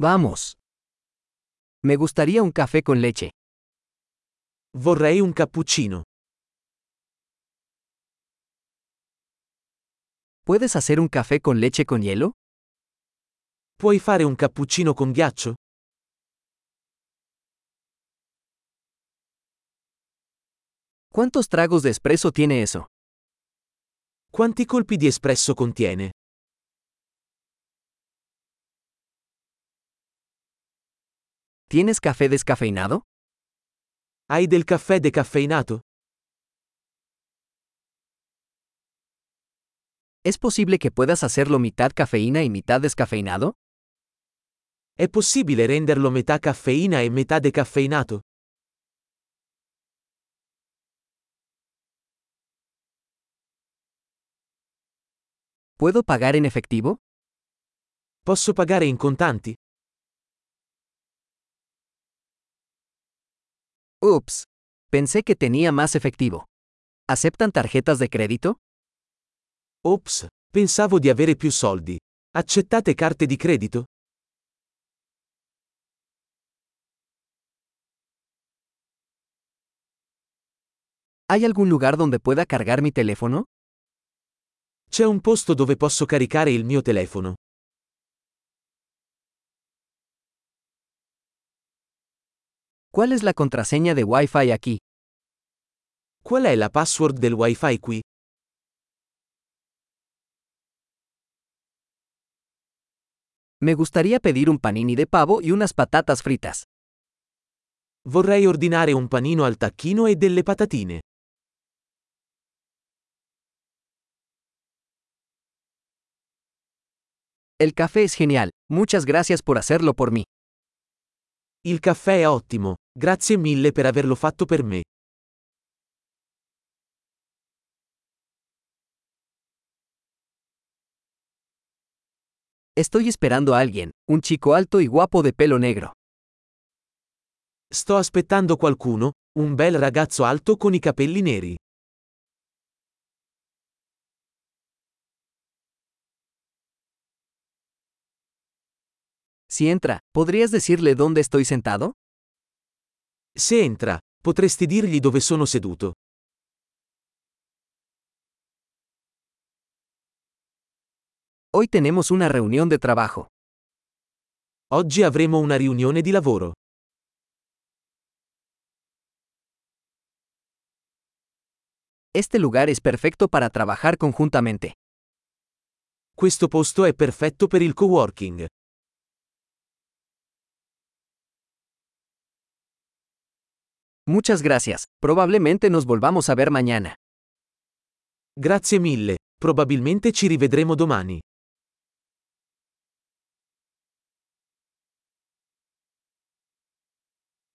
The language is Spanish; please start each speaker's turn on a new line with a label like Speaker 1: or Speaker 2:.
Speaker 1: Vamos. Me gustaría un café con leche.
Speaker 2: Vorrei un cappuccino.
Speaker 1: ¿Puedes hacer un café con leche con hielo?
Speaker 2: Puoi fare un cappuccino con ghiaccio?
Speaker 1: ¿Cuántos tragos de espresso tiene eso?
Speaker 2: Quanti colpi di espresso contiene?
Speaker 1: ¿Tienes café descafeinado?
Speaker 2: Hai del caffè decaffeinato?
Speaker 1: ¿Es posible que puedas hacerlo mitad cafeína y mitad descafeinado?
Speaker 2: È possibile renderlo metà caffeina e metà decaffeinato?
Speaker 1: ¿Puedo pagar en efectivo?
Speaker 2: Posso pagare in contanti?
Speaker 1: Ups. Pensé que tenía más efectivo. ¿Aceptan tarjetas de crédito?
Speaker 2: Ops, pensavo di avere più soldi. Accettate carte di credito?
Speaker 1: ¿Hay algún lugar donde pueda cargar mi teléfono?
Speaker 2: C'è un posto dove posso caricare il mio telefono.
Speaker 1: ¿Cuál es la contraseña de Wi-Fi aquí?
Speaker 2: Qual è la password del Wi-Fi qui?
Speaker 1: Me gustaría pedir un panini de pavo y unas patatas fritas.
Speaker 2: Vorrei ordinare un panino al tacchino e delle patatine.
Speaker 1: El café es genial. Muchas gracias por hacerlo por mí.
Speaker 2: Il caffè è ottimo, grazie mille per averlo fatto per me.
Speaker 1: Estoy esperando a alguien, un chico alto y guapo de pelo negro.
Speaker 2: Sto aspettando qualcuno, un bel ragazzo alto con i capelli neri.
Speaker 1: Si entra, ¿podrías decirle dónde estoy sentado?
Speaker 2: Se entra, potresti dirgli dove sono seduto.
Speaker 1: Hoy tenemos una reunión de trabajo.
Speaker 2: Oggi avremo una riunione di lavoro.
Speaker 1: Este lugar es perfecto para trabajar conjuntamente.
Speaker 2: Questo posto è perfetto per il coworking.
Speaker 1: Muchas gracias. Probablemente nos volvamos a ver mañana.
Speaker 2: Grazie mille, probabilmente ci rivedremo domani.